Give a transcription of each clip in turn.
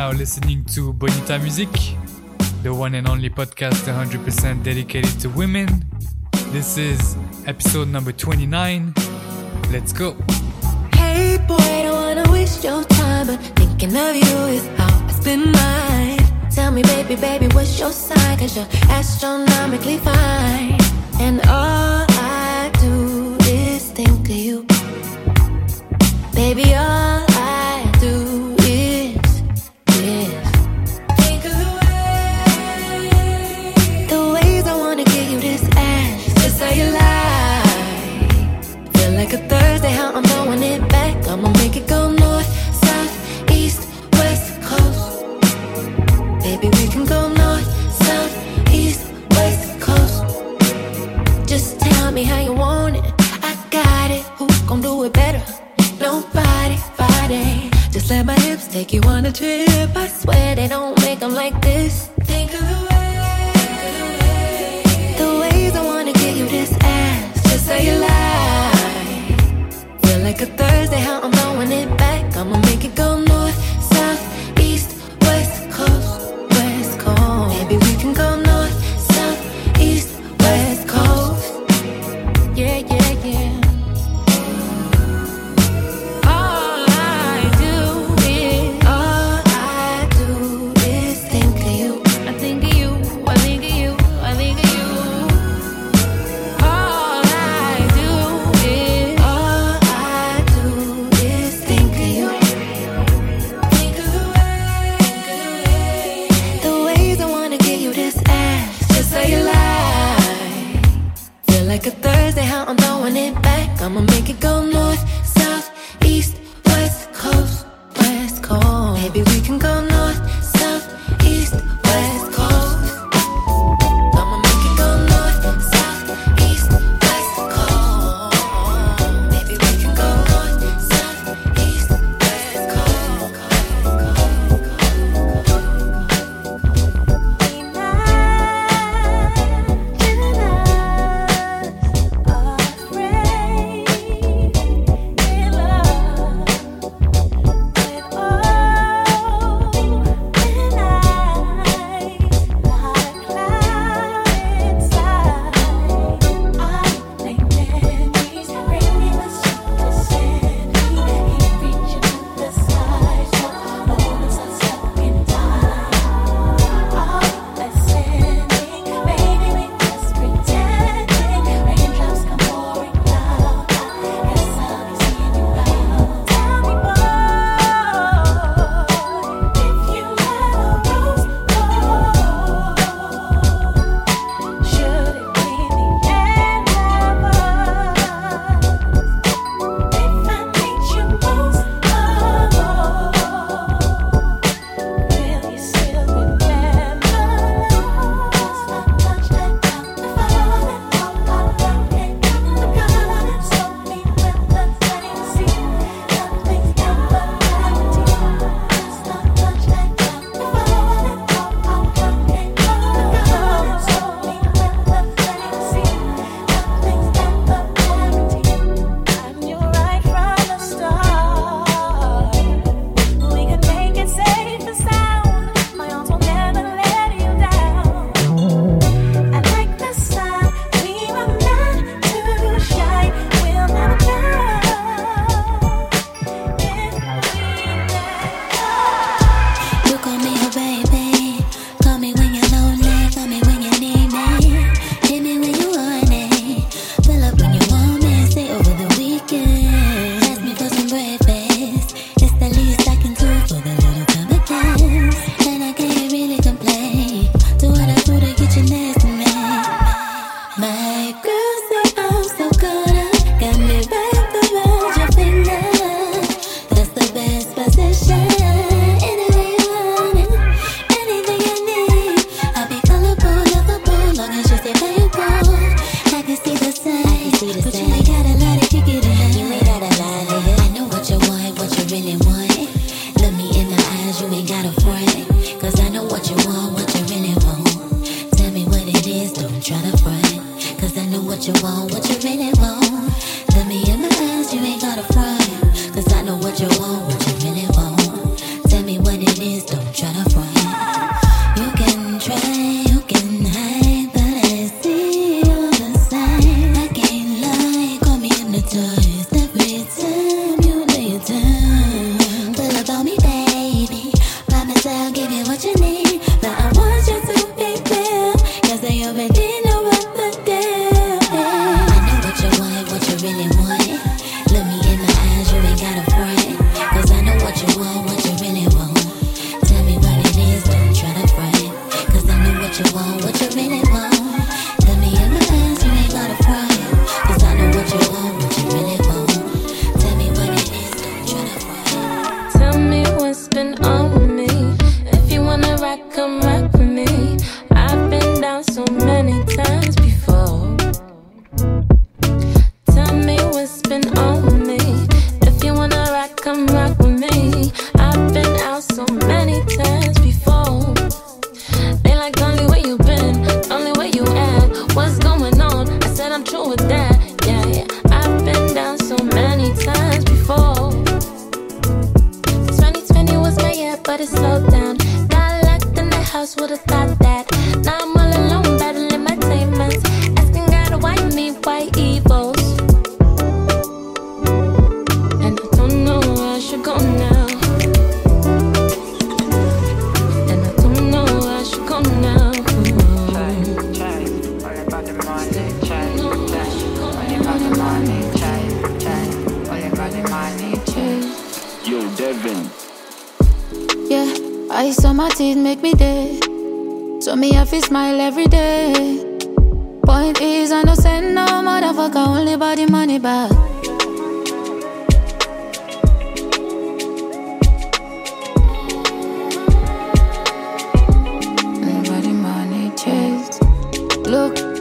now listening to Bonita Music, the one and only podcast 100% dedicated to women. This is episode number 29. Let's go. Hey boy, don't wanna waste your time, but thinking of you is how mine. Tell me, baby, baby, what's your sign? Cause you're astronomically fine. And all I do is think of you. Baby, all take you on a trip. I swear they don't make them like this.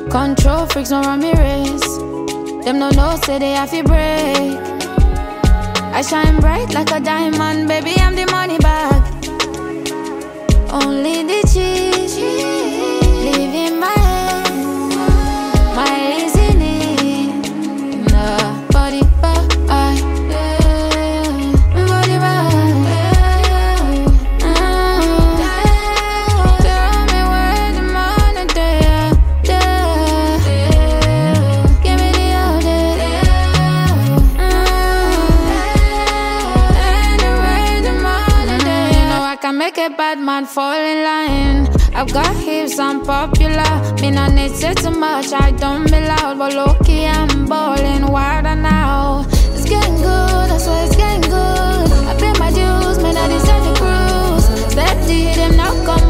Control freaks don't run me race. Them no know say they have to break. I shine bright like a diamond, baby. I'm the money bag. Only the cheese. fall in line. I've got hips, I'm popular. Me not need say too much, I don't be loud. But lucky I'm balling wider now. It's getting good, that's why it's getting good. I pay my dues, man, I deserve the cruise. Steady, them now come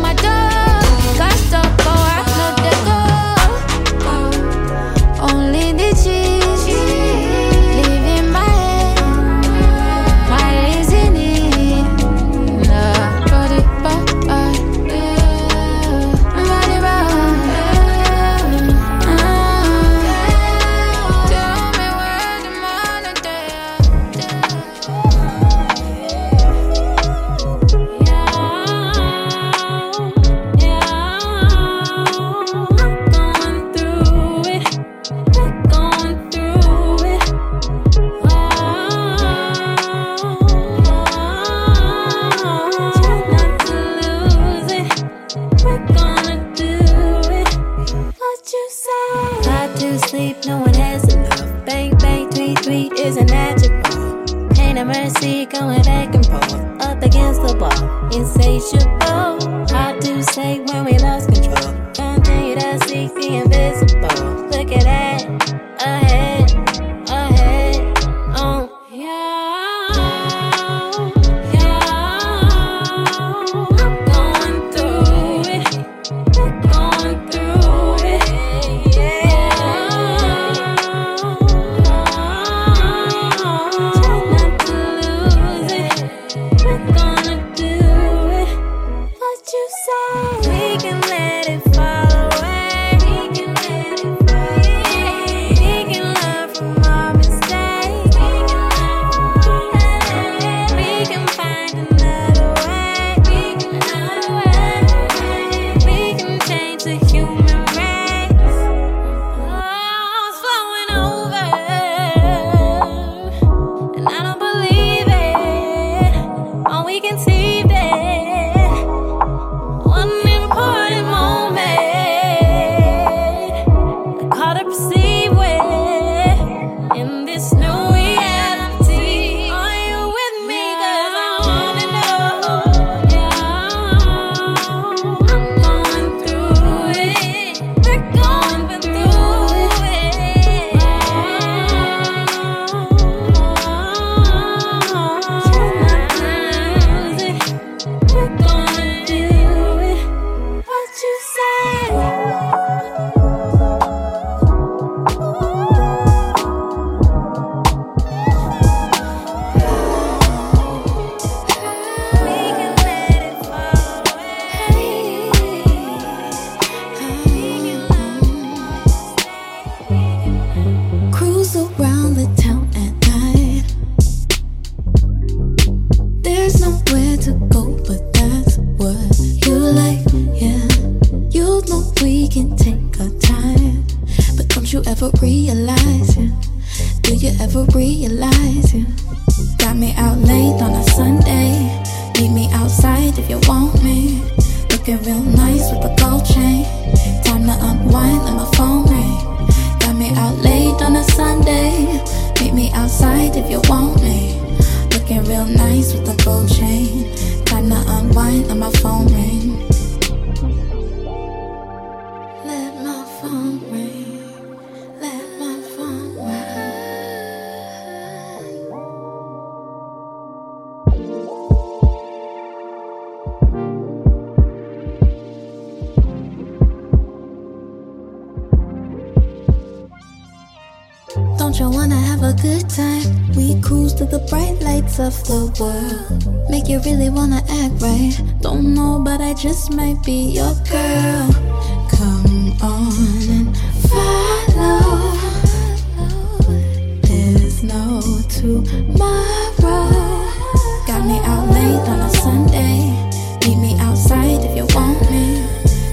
you want me.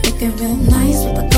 Looking real nice with the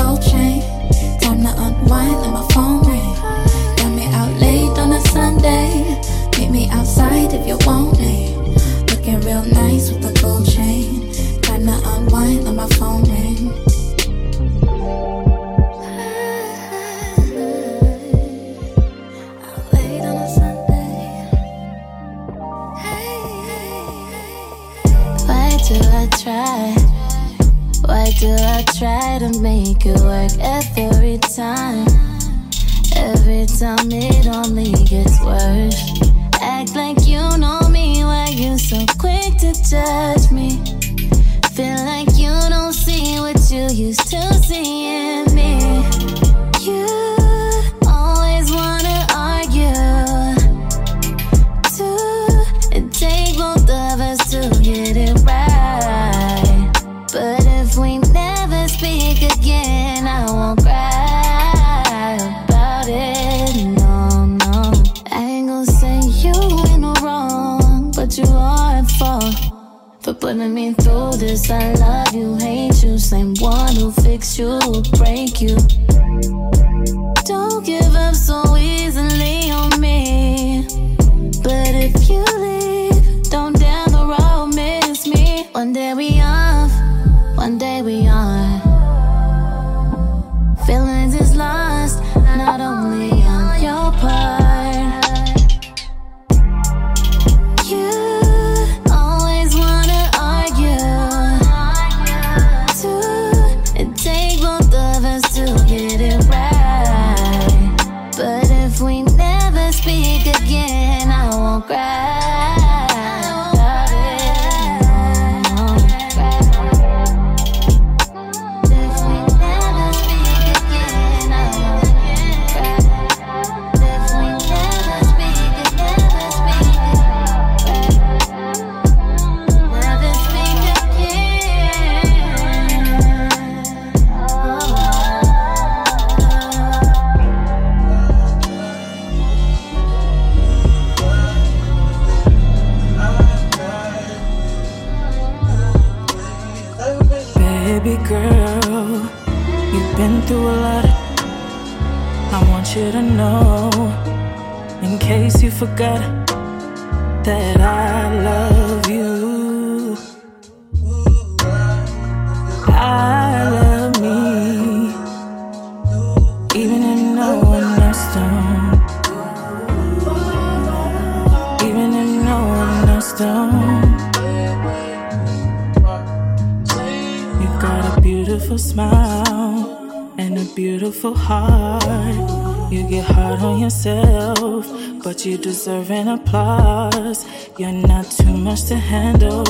deserving applause. You're not too much to handle.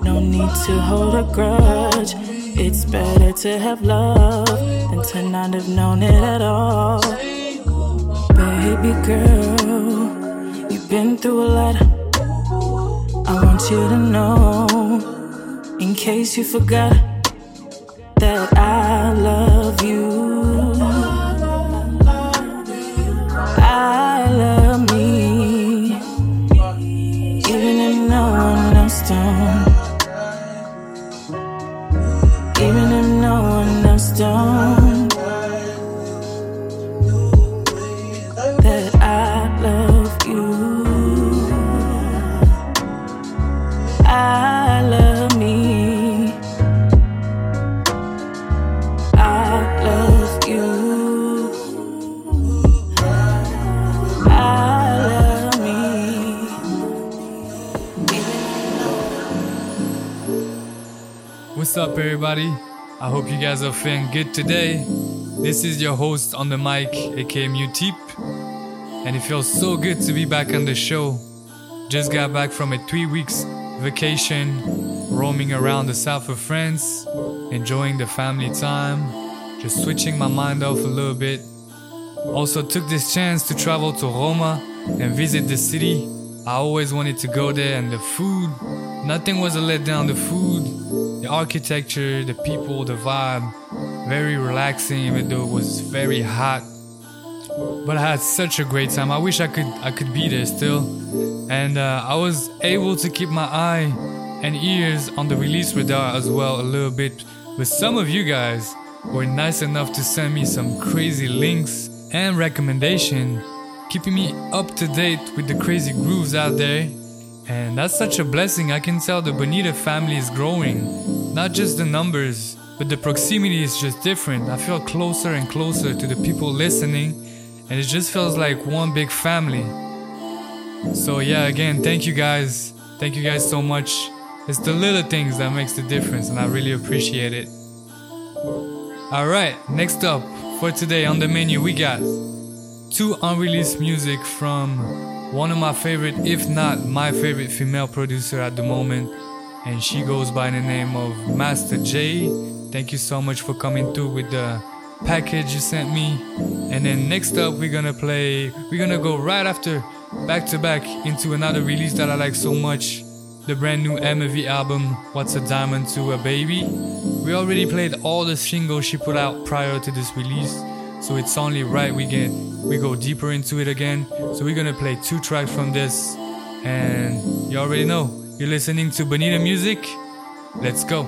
No need to hold a grudge. It's better to have love than to not have known it at all. Baby girl, you've been through a lot. I want you to know, in case you forgot. Guys are feeling good today. This is your host on the mic, aka Muteep, and it feels so good to be back on the show. Just got back from a three weeks vacation, roaming around the south of France, enjoying the family time, just switching my mind off a little bit. Also, took this chance to travel to Roma and visit the city. I always wanted to go there, and the food, nothing was a letdown. The food, architecture, the people, the vibe, very relaxing, even though it was very hot. But I had such a great time. I wish I could I could be there still, and uh, I was able to keep my eye and ears on the release radar as well a little bit. But some of you guys were nice enough to send me some crazy links and recommendation, keeping me up to date with the crazy grooves out there. And that's such a blessing. I can tell the Bonita family is growing. Not just the numbers, but the proximity is just different. I feel closer and closer to the people listening, and it just feels like one big family. So yeah, again, thank you guys. Thank you guys so much. It's the little things that makes the difference, and I really appreciate it. All right, next up for today on the menu we got two unreleased music from one of my favorite, if not my favorite female producer at the moment, and she goes by the name of Master J. Thank you so much for coming through with the package you sent me. And then next up we're gonna play we're gonna go right after back to back into another release that I like so much the brand new MV album, What's a Diamond to a Baby. We already played all the singles she put out prior to this release, so it's only right we get we go deeper into it again. So we're gonna play two tracks from this, and you already know you're listening to Bonita Music. Let's go.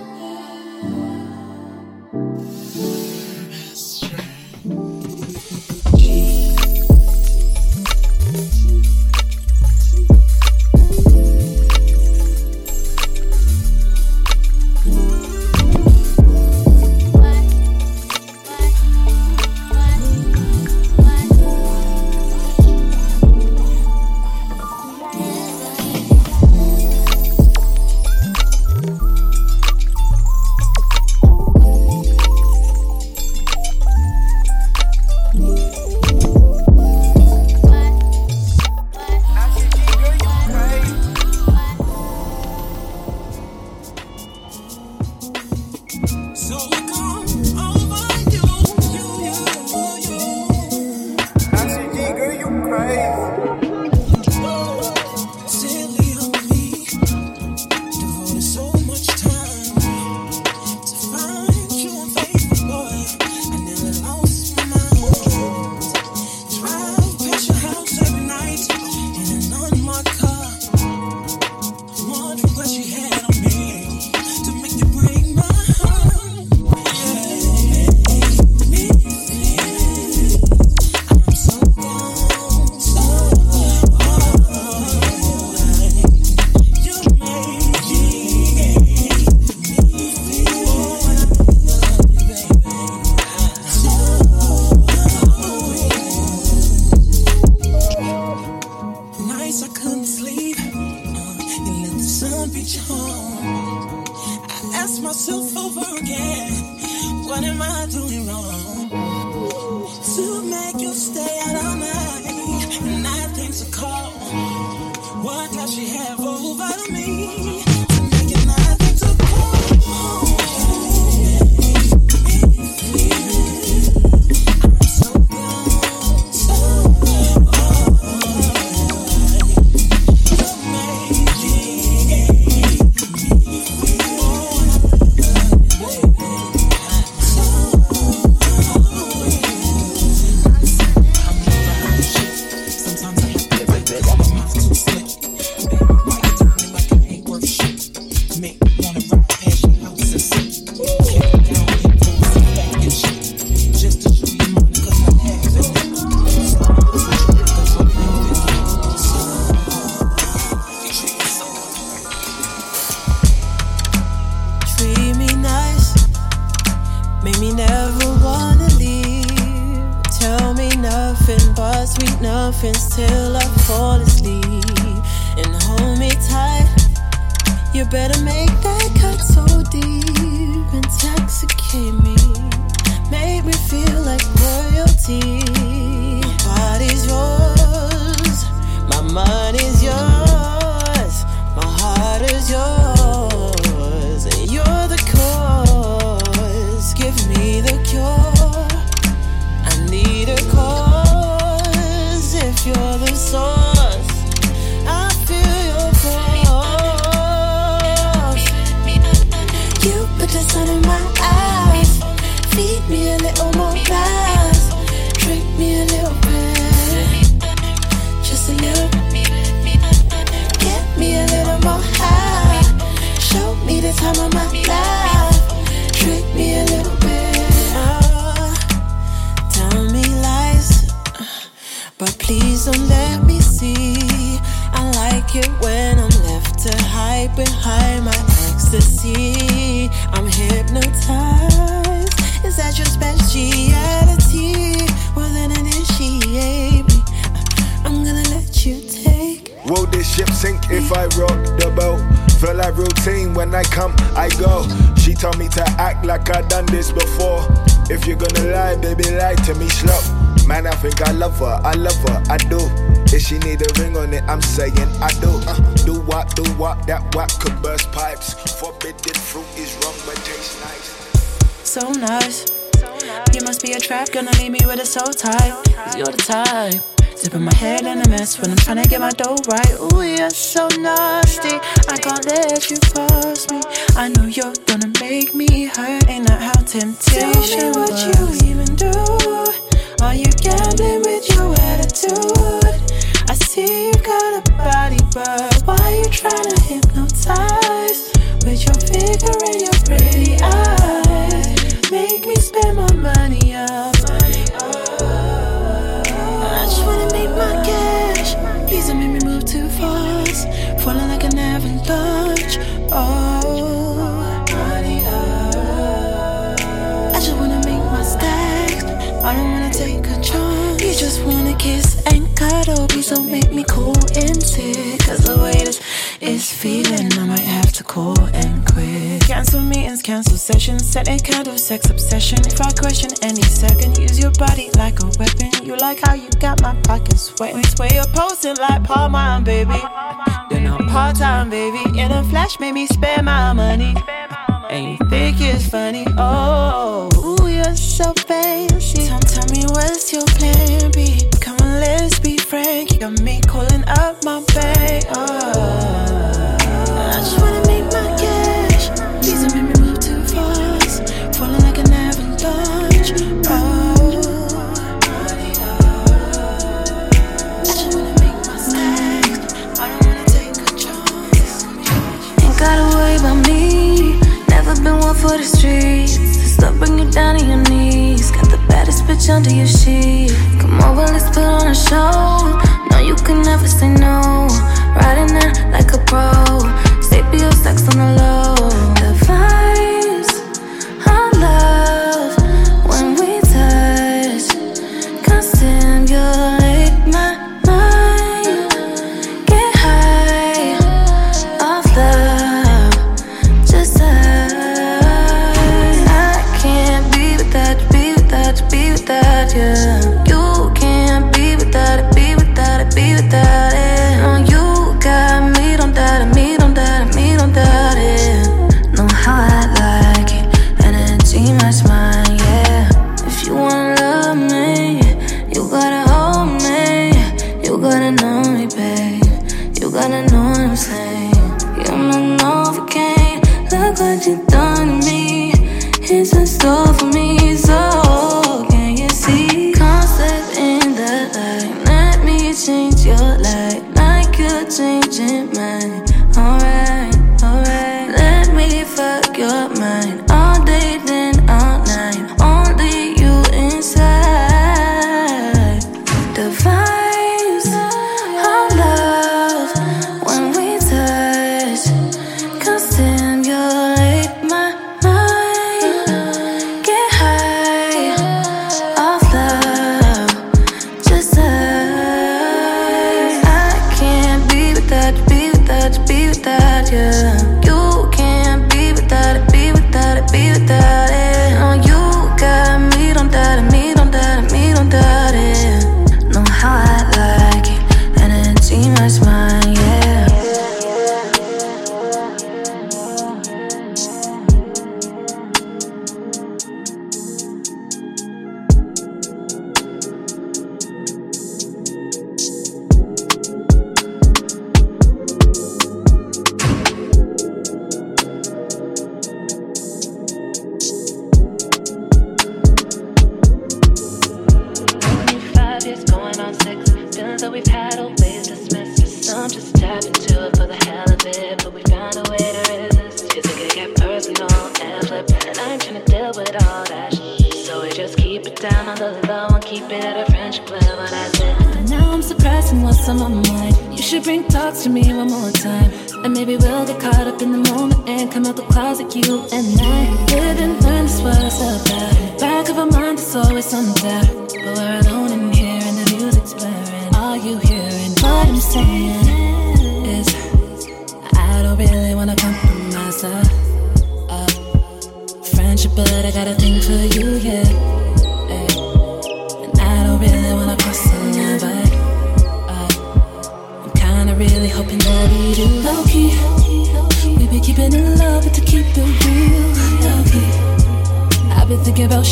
Act like I done this before. If you're gonna lie, baby, lie to me slow. Man, I think I love her, I love her, I do. If she need a ring on it, I'm saying I do. Uh, do what, do what, that what could burst pipes. Forbidden fruit is wrong, but tastes nice. So nice. You must be a trap, gonna leave me with a soul. Cause you're the type. Dipping my head in a mess when I'm trying to get my dough right. Ooh, you're so nasty. I can't let you pass me. I know you're gonna make me hurt. Ain't that how temptation Tell me what you even do. Are you gambling with your attitude? I see you got a body, but why you trying to hypnotize? With your figure and your pretty eyes, make me spend my money up. Just wanna kiss and cuddle. Please don't make me cool and sick. Cause the way this is feeling, I might have to call and quit. Cancel meetings, cancel sessions. Set a candle, sex obsession. If I question any second, use your body like a weapon. You like how you got my pockets sweating. Swear you're posting like Paul Mine, baby. You're not part time, baby. In a flash, made me spend my money. And you think it's funny, oh, ooh, you're so fancy. Tell, tell me what's your plan B? Come on, let's be frank. You got me calling up my bank. Oh,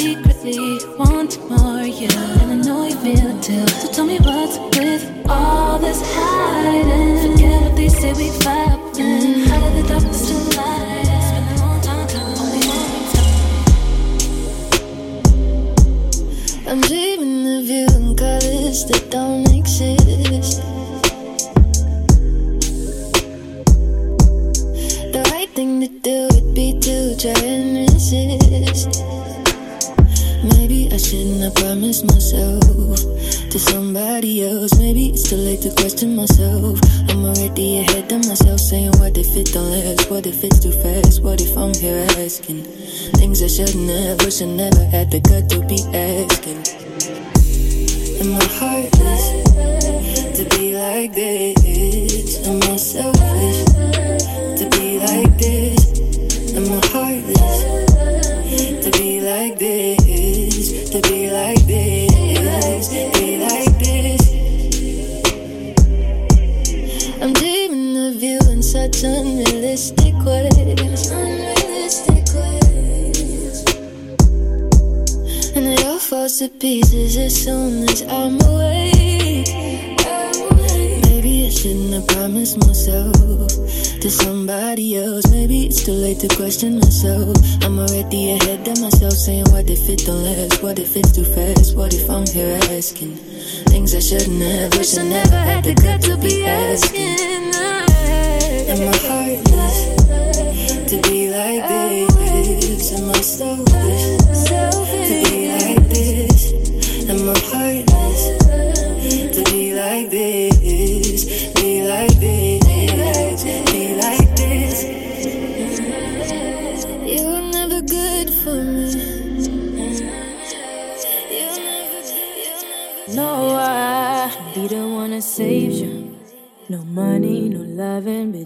secretly wanting more, yeah. And I know you feel it too. So tell me what's with all this hiding. Forget what they say we vibing. How did the darkness still light? I'm dreaming of you in colors that don't exist. The right thing to do would be to try and resist. Shouldn't promised myself to somebody else. Maybe it's too late to question myself. I'm already ahead of myself, saying, What if it don't last? What if it's too fast? What if I'm here asking things I shouldn't have? Wish I never had the gut to be asking. Am I heartless to be like this? Am I selfish to be like this? Unrealistic ways. Unrealistic ways. And it all falls to pieces as soon as I'm awake. Maybe I shouldn't have promised myself to somebody else. Maybe it's too late to question myself. I'm already ahead of myself, saying, What if it don't last? What if it's too fast? What if I'm here asking things I shouldn't have? Wish I never had the gut to be asking. Am I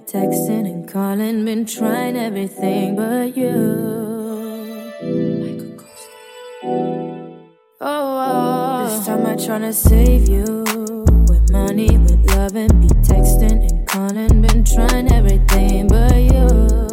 texting and calling, been trying everything but you. Oh, this time I tryna save you. With money, with love, and be texting and calling, been trying everything but you.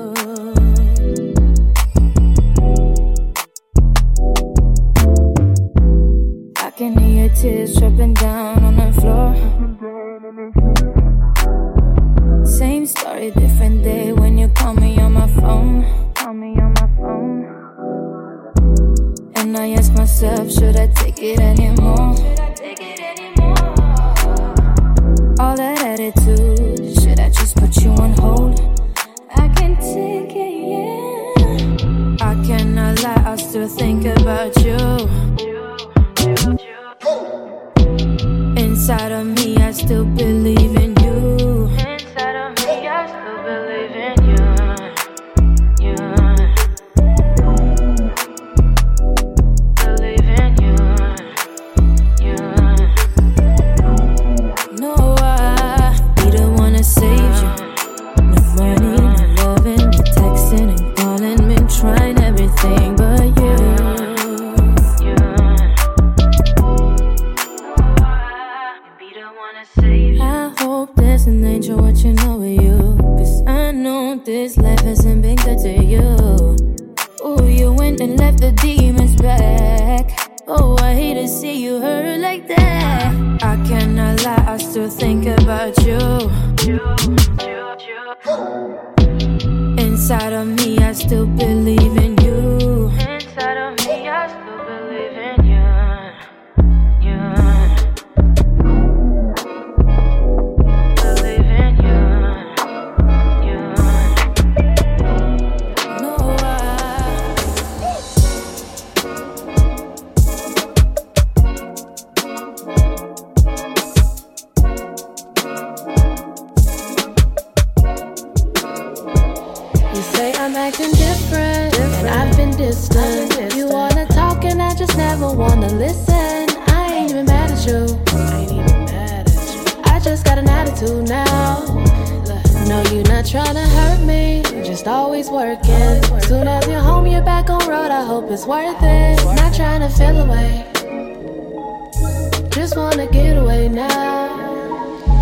Just wanna get away now.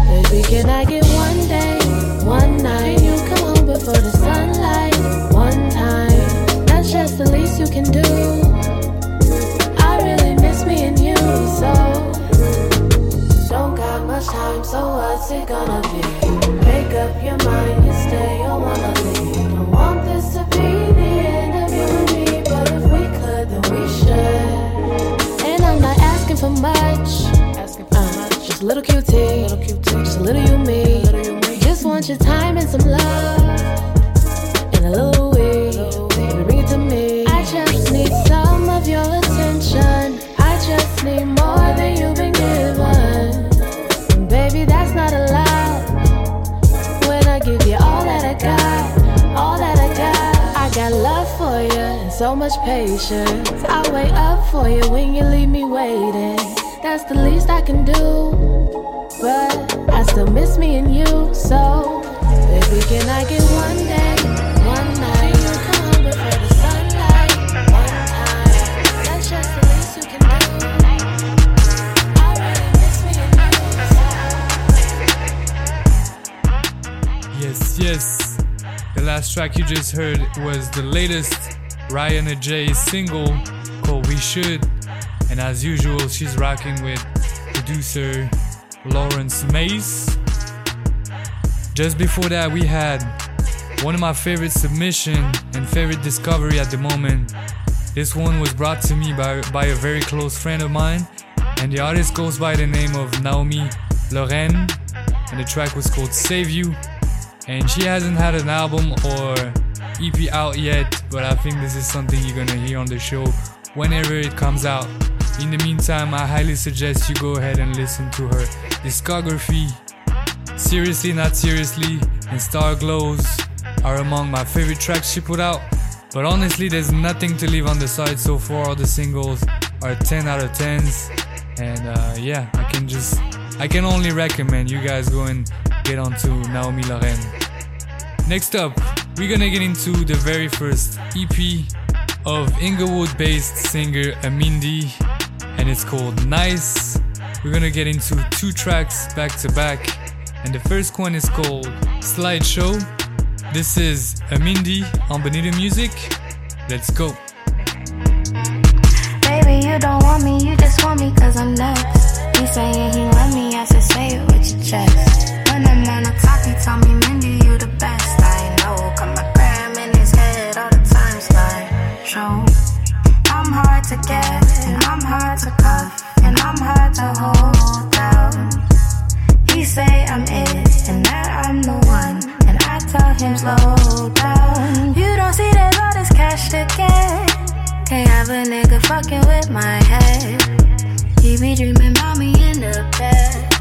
Baby, can I get one day, one night? You come home before the sunlight? One time, that's just the least you can do. I really miss me and you, so don't got much time. So what's it gonna be? Make up your mind, you stay or wanna leave. Don't want this to be the end of you and me, but if we could, then we should. And I'm not asking for much. A little QT, little QT, just a little you me. Just want your time and some love, and a little weed. Baby, bring it to me. I just need some of your attention. I just need more than you've been given. And baby, that's not a lie. When I give you all that I got, all that I got, I got love for you and so much patience. I wait up for you when you leave me waiting. That's the least I can do. But I still miss me and you, so baby, can I get one day, one night? Come before the sunlight, and. Yes, yes. The last track you just heard was the latest Ryan & Jay single called We Should. And as usual, she's rocking with producer Lawrence Mace. Just before that, we had one of my favorite submission and favorite discovery at the moment. This one was brought to me by, by a very close friend of mine, and the artist goes by the name of Naomi Loren, and the track was called Save You. And she hasn't had an album or EP out yet, but I think this is something you're gonna hear on the show whenever it comes out. In the meantime, I highly suggest you go ahead and listen to her discography. Seriously, not seriously, and Star Glows are among my favorite tracks she put out. But honestly, there's nothing to leave on the side so far. All the singles are 10 out of 10s. And uh, yeah, I can just, I can only recommend you guys go and get onto Naomi Loren. Next up, we're gonna get into the very first EP of Inglewood based singer Amindi, and it's called Nice. We're gonna get into two tracks back to back, and the first one is called Slideshow. This is Amindi on Bonita Music. Let's go. Baby, you don't want me, you just want me cause I'm next. He saying he love me, I said say it with your chest. When I'm on the top, he tell me, Mindy, you the best. I know, got my gram in his head all the time, slide show. I'm hard to get, I'm hard to cuff, and I'm hard to hold down. He say I'm it, and that I'm the one, and I tell him slow down. You don't see there's all this cash to get. Can't have a nigga fucking with my head. He be dreaming about me in the bed.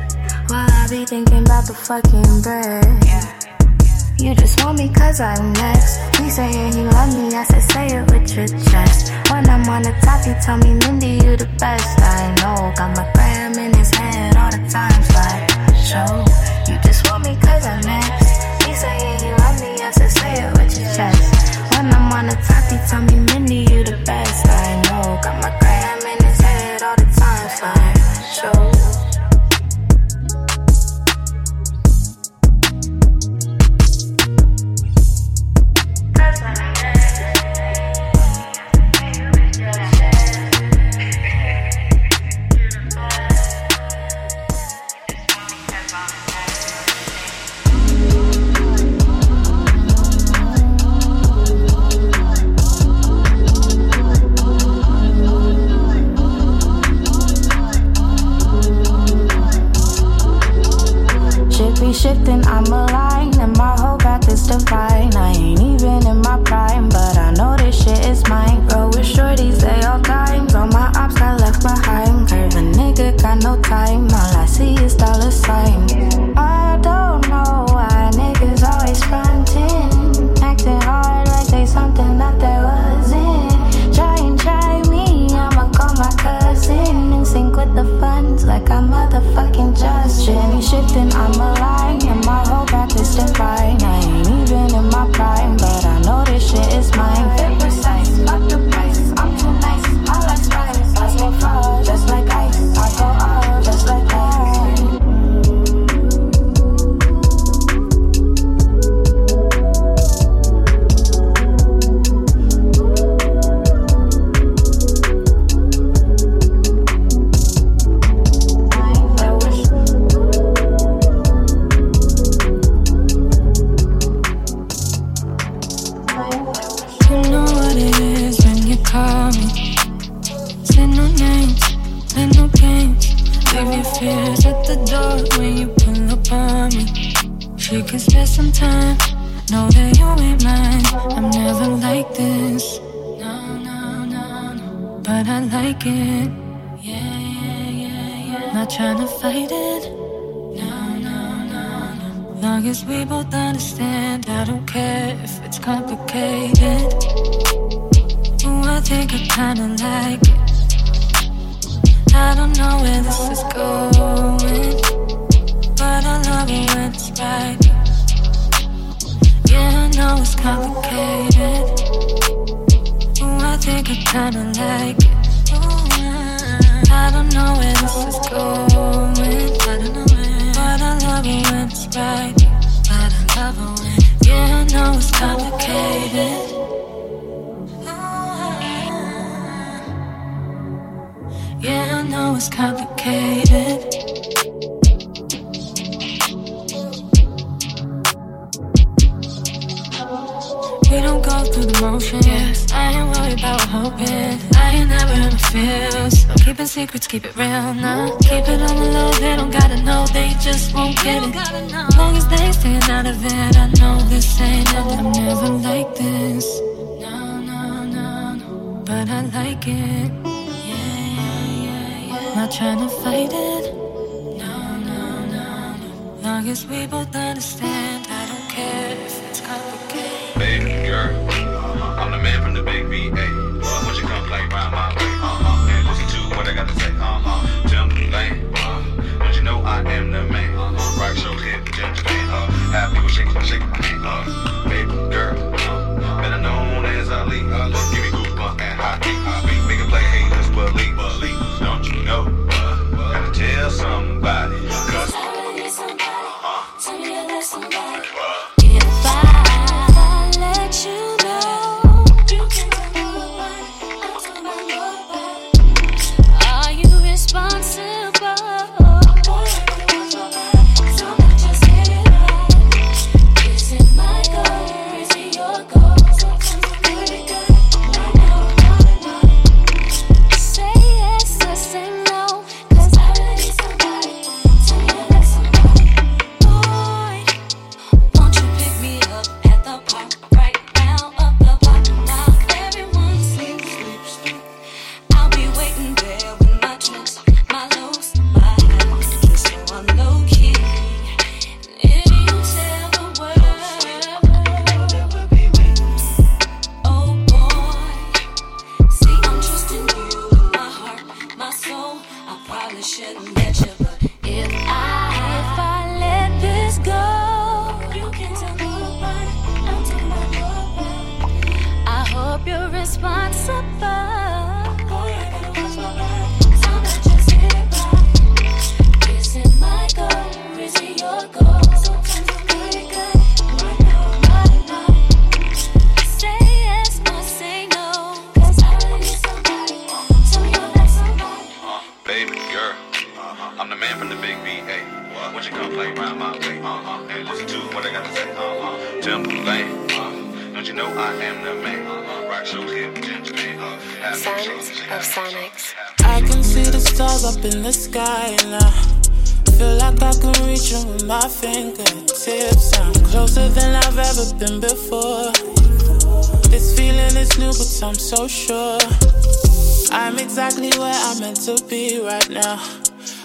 While I be thinking about the fucking bread. You just want me cause I'm next. He saying he love me, I said say it with your chest. When I'm on the top, he tell me, Mindy, you the best. I know, got know that you ain't mine. I'm never like this. No, no, no, no. But I like it. Yeah, yeah, yeah, yeah. Not trying to fight it. No, no, no, no. Long as we both understand, I don't care if it's complicated. Ooh, I think I kinda like it. I don't know where this is going, but I love it when it's right. Yeah, I know it's complicated. Ooh, I think I kinda like it. Ooh, I don't know where this is going, I don't know where, but I love it when it's right. But I love it when, yeah, I know it's complicated. Yeah, I know it's complicated. Go through the motions. I ain't worried about hoping. I ain't never in my feels. No keeping secrets, keep it real now. Keep it on the low, they don't gotta know, they just won't get it. Long as they staying out of it, I know this ain't. I'm never like this. No, no, no, no. But I like it. Yeah, yeah, yeah, yeah. Not trying to fight it. No, no, no, no. Long as we both understand, I don't care if it's complicated. The big VA. Won't you come play round my way? Uh-huh. And listen to what I got to say. Uh-huh. Timberland. Uh, don't you know I am the man? Uh-huh. Rock show hit Timberland. Uh, have people shaking, shaking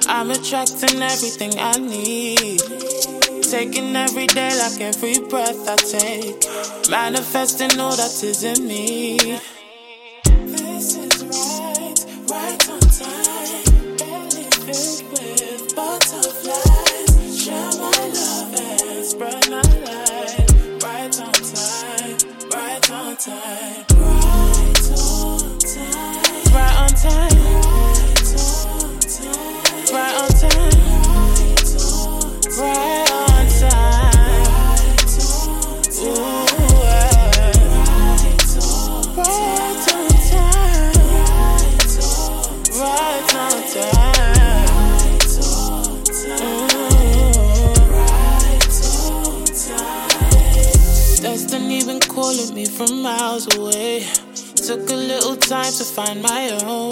I'm attracting everything I need. Taking every day like every breath I take. Manifesting all that is in me. Find my own.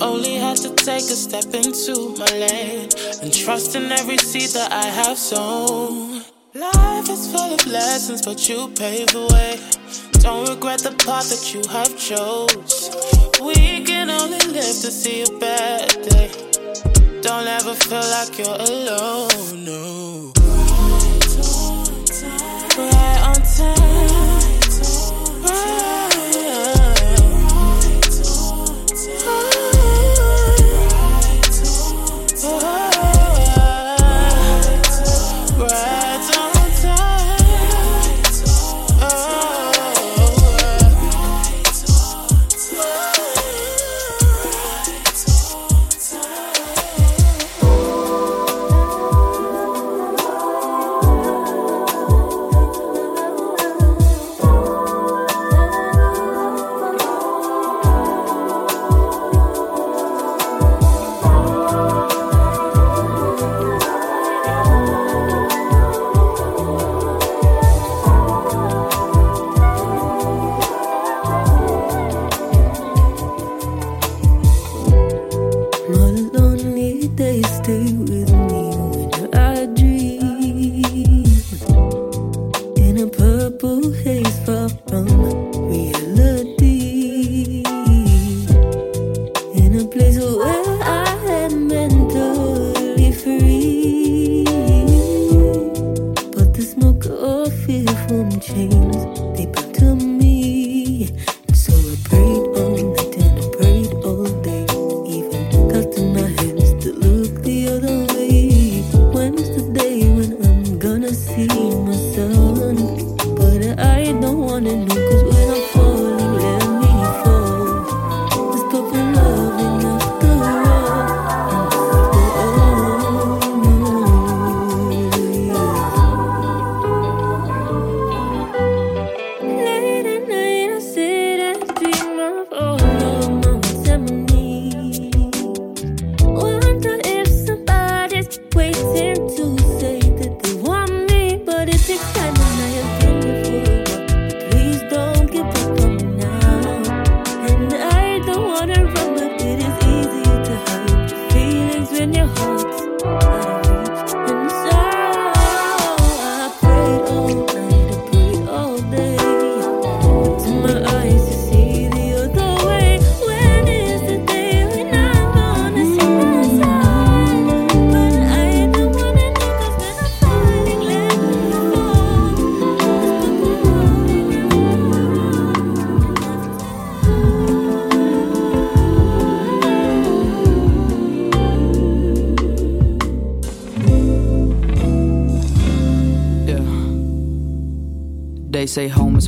Only had to take a step into my lane and trust in every seed that I have sown. Life is full of lessons, but you pave the way. Don't regret the path that you have chose. We can only live to see a better day. Don't ever feel like you're alone, no. Right on time. Right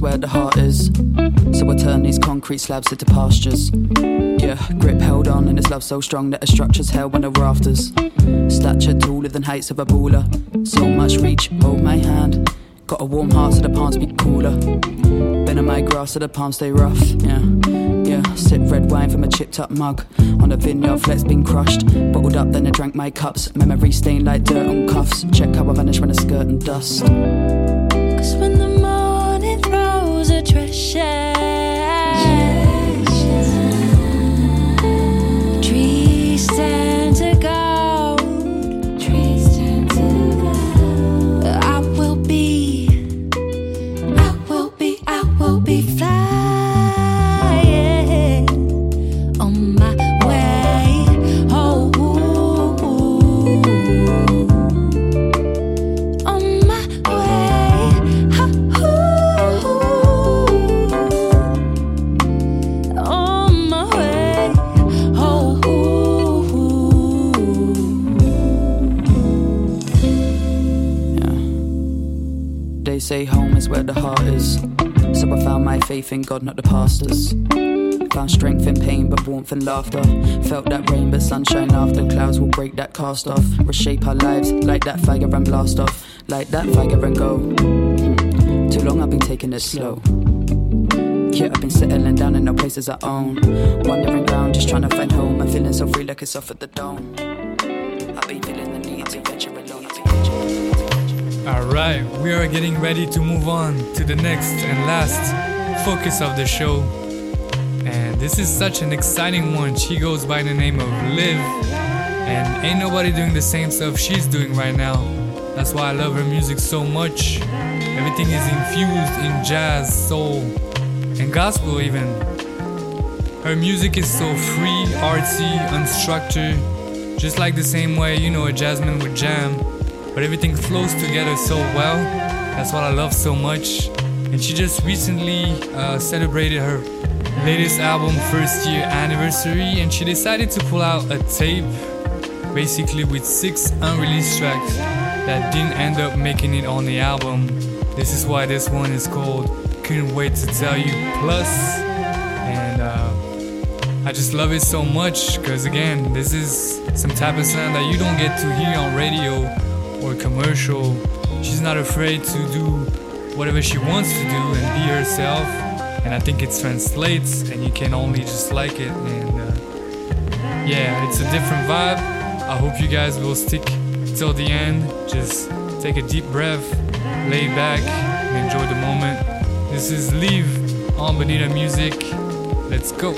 where the heart is. So I turn these concrete slabs into pastures. Yeah, grip held on and it's love so strong that the structure's held when the rafters. Stature taller than heights of a baller. So much reach, hold my hand. Got a warm heart so the palms be cooler. Been in my grass so the palms stay rough. Yeah, yeah. Sip red wine from a chipped up mug. On a vineyard flex been crushed. Bottled up, then I drank my cups. Memory stained like dirt on cuffs. Check how I vanish when I skirt and dust. A treasure is where the heart is. So I found my faith in God, not the pastors. Found strength in pain, but warmth and laughter. Felt that rain, but sunshine after. Clouds will break that cast off. Reshape our lives like that fire and blast off. Like that fire and go. Too long I've been taking it slow. Yeah, I've been settling down in the places I own. Wandering around, just trying to find home. I'm feeling so free like it's off at the dome. Alright, we are getting ready to move on to the next and last focus of the show. And this is such an exciting one. She goes by the name of Liv. And ain't nobody doing the same stuff she's doing right now. That's why I love her music so much. Everything is infused in jazz, soul, and gospel, even. Her music is so free, artsy, unstructured, just like the same way, you know, a jazzman would jam. But everything flows together so well. That's what I love so much. And she just recently uh, celebrated her latest album first year anniversary, and she decided to pull out a tape, basically with six unreleased tracks that didn't end up making it on the album. This is why this one is called Couldn't Wait to Tell You Plus. And uh, I just love it so much because, again, this is some type of sound that you don't get to hear on radio or commercial. She's not afraid to do whatever she wants to do and be herself. And I think it translates, and you can only just like it. And uh, yeah, it's a different vibe. I hope you guys will stick till the end. Just take a deep breath, lay back, and enjoy the moment. This is Liv on Bonita Music. Let's go.